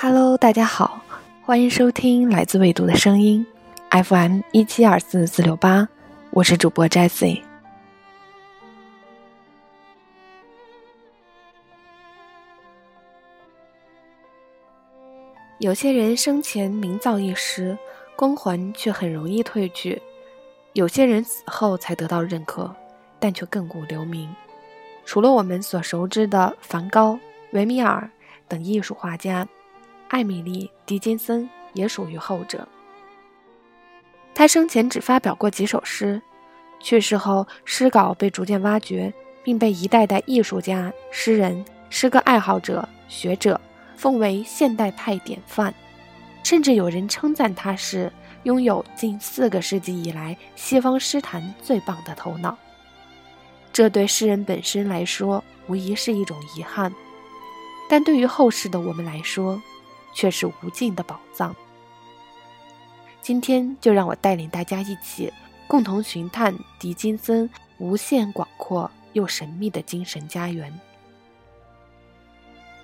Hello，大家好，欢迎收听来自未读的声音，FM 一七二四四六八，我是主播 Jessie。有些人生前名噪一时，光环却很容易褪去；有些人死后才得到认可，但却亘古留名。除了我们所熟知的梵高、维米尔等艺术画家。艾米丽·狄金森也属于后者。他生前只发表过几首诗，去世后诗稿被逐渐挖掘，并被一代代艺术家、诗人、诗歌爱好者、学者奉为现代派典范，甚至有人称赞他是拥有近四个世纪以来西方诗坛最棒的头脑。这对诗人本身来说无疑是一种遗憾，但对于后世的我们来说，却是无尽的宝藏。今天就让我带领大家一起共同寻探狄金森无限广阔又神秘的精神家园。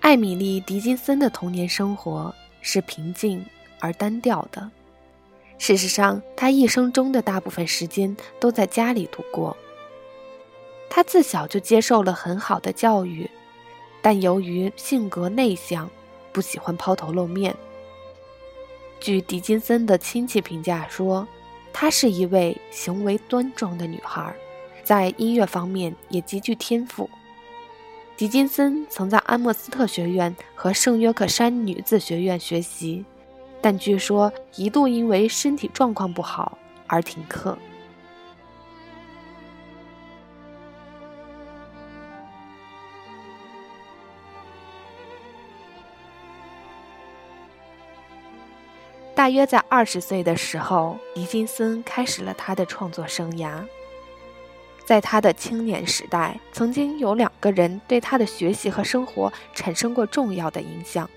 艾米丽·狄金森的童年生活是平静而单调的。事实上，她一生中的大部分时间都在家里度过。她自小就接受了很好的教育，但由于性格内向。不喜欢抛头露面。据狄金森的亲戚评价说，她是一位行为端庄的女孩，在音乐方面也极具天赋。狄金森曾在安默斯特学院和圣约克山女子学院学习，但据说一度因为身体状况不好而停课。大约在二十岁的时候，狄金森开始了他的创作生涯。在他的青年时代，曾经有两个人对他的学习和生活产生过重要的影响。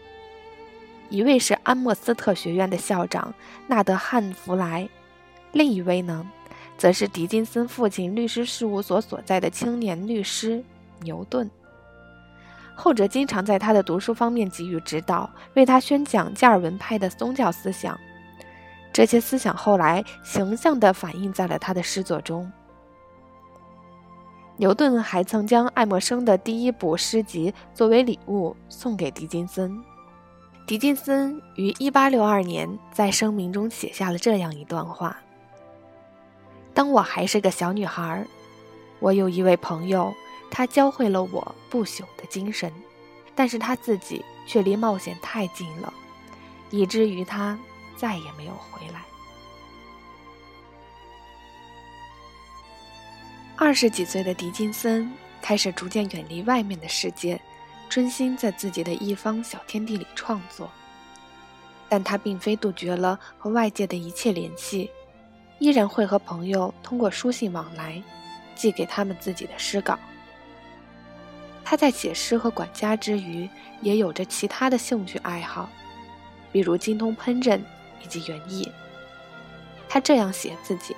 一位是安默斯特学院的校长纳德汉·弗莱，另一位呢，则是狄金森父亲律师事务所所在的青年律师牛顿。后者经常在他的读书方面给予指导，为他宣讲加尔文派的宗教思想。这些思想后来形象地反映在了他的诗作中。牛顿还曾将爱默生的第一部诗集作为礼物送给狄金森。狄金森于1862年在声明中写下了这样一段话：“当我还是个小女孩，我有一位朋友。”他教会了我不朽的精神，但是他自己却离冒险太近了，以至于他再也没有回来。二十几岁的狄金森开始逐渐远离外面的世界，专心在自己的一方小天地里创作。但他并非杜绝了和外界的一切联系，依然会和朋友通过书信往来，寄给他们自己的诗稿。他在写诗和管家之余，也有着其他的兴趣爱好，比如精通烹饪以及园艺。他这样写自己：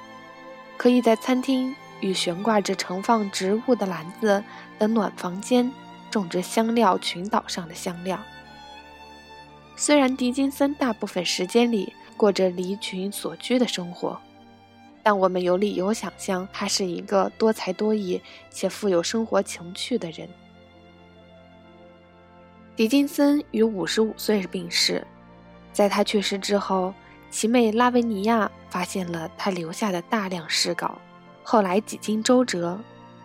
可以在餐厅与悬挂着盛放植物的篮子的暖房间种植香料群岛上的香料。虽然狄金森大部分时间里过着离群所居的生活，但我们有理由想象他是一个多才多艺且富有生活情趣的人。狄金森于五十五岁病逝，在他去世之后，其妹拉维尼亚发现了他留下的大量诗稿。后来几经周折，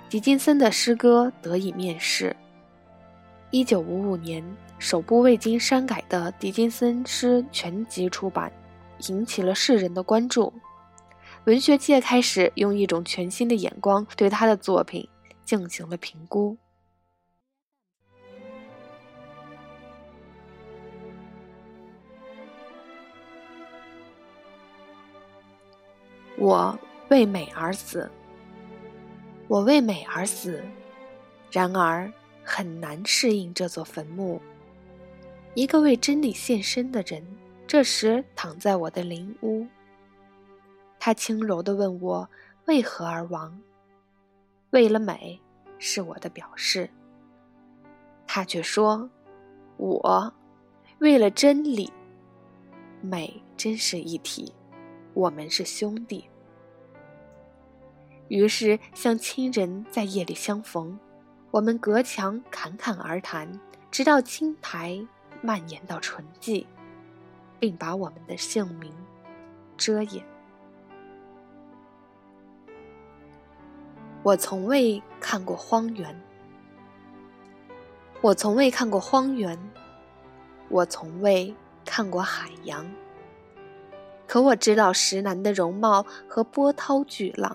狄金森的诗歌得以面世。一九五五年，首部未经删改的狄金森诗全集出版，引起了世人的关注。文学界开始用一种全新的眼光对他的作品进行了评估。我为美而死，我为美而死，然而很难适应这座坟墓。一个为真理献身的人，这时躺在我的灵屋。他轻柔地问我为何而亡，为了美，是我的表示。他却说，我为了真理，美真是一体，我们是兄弟。于是，像亲人在夜里相逢，我们隔墙侃侃而谈，直到青苔蔓延到唇际，并把我们的姓名遮掩。我从未看过荒原，我从未看过荒原，我从未看过海洋。可我知道石楠的容貌和波涛巨浪。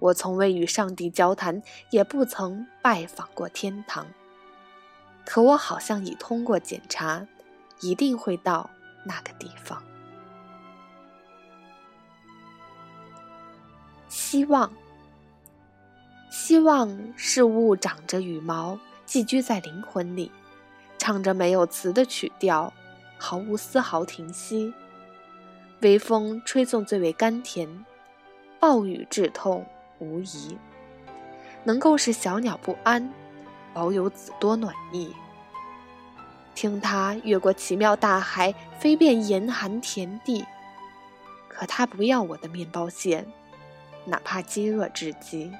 我从未与上帝交谈，也不曾拜访过天堂。可我好像已通过检查，一定会到那个地方。希望，希望是物长着羽毛，寄居在灵魂里，唱着没有词的曲调，毫无丝毫停息。微风吹送最为甘甜，暴雨致痛。无疑，能够使小鸟不安，保有子多暖意。听它越过奇妙大海，飞遍严寒田地。可它不要我的面包屑，哪怕饥饿至极。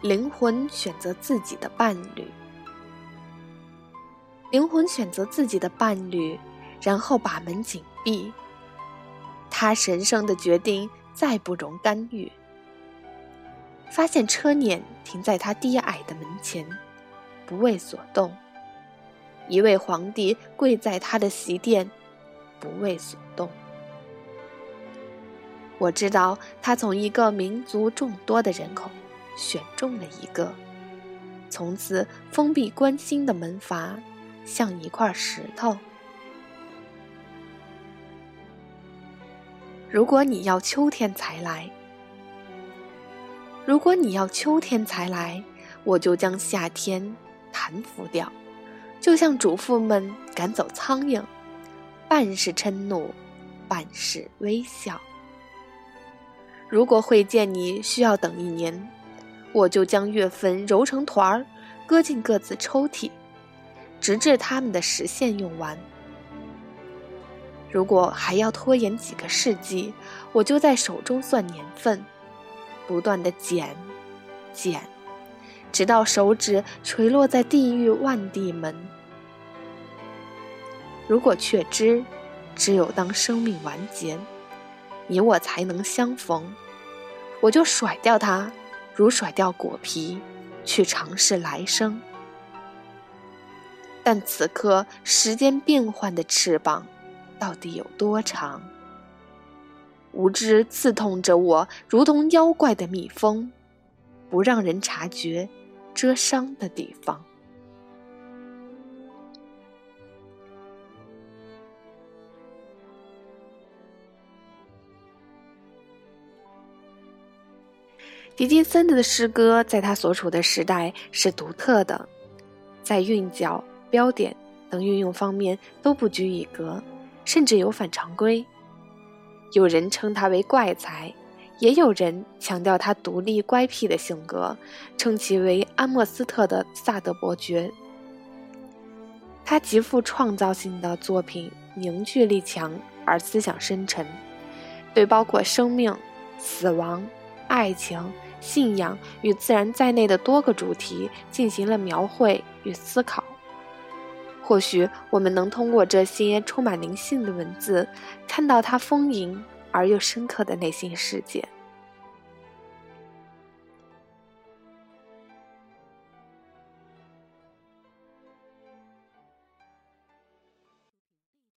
灵魂选择自己的伴侣，灵魂选择自己的伴侣，然后把门紧闭。他神圣的决定再不容干预。发现车辇停在他低矮的门前，不为所动；一位皇帝跪在他的席殿，不为所动。我知道他从一个民族众多的人口选中了一个，从此封闭关心的门阀，像一块石头。如果你要秋天才来，如果你要秋天才来，我就将夏天弹拂掉，就像主妇们赶走苍蝇，半是嗔怒，半是微笑。如果会见你需要等一年，我就将月份揉成团儿，搁进各自抽屉，直至它们的时限用完。如果还要拖延几个世纪，我就在手中算年份，不断的减，减，直到手指垂落在地狱万地门。如果确知，只有当生命完结，你我才能相逢，我就甩掉它，如甩掉果皮，去尝试来生。但此刻，时间变幻的翅膀。到底有多长？无知刺痛着我，如同妖怪的蜜蜂，不让人察觉遮伤的地方。狄金森的诗歌在他所处的时代是独特的，在韵脚、标点等运用方面都不拘一格。甚至有反常规，有人称他为怪才，也有人强调他独立乖僻的性格，称其为阿莫斯特的萨德伯爵。他极富创造性的作品凝聚力强而思想深沉，对包括生命、死亡、爱情、信仰与自然在内的多个主题进行了描绘与思考。或许我们能通过这些充满灵性的文字，看到他丰盈而又深刻的内心世界。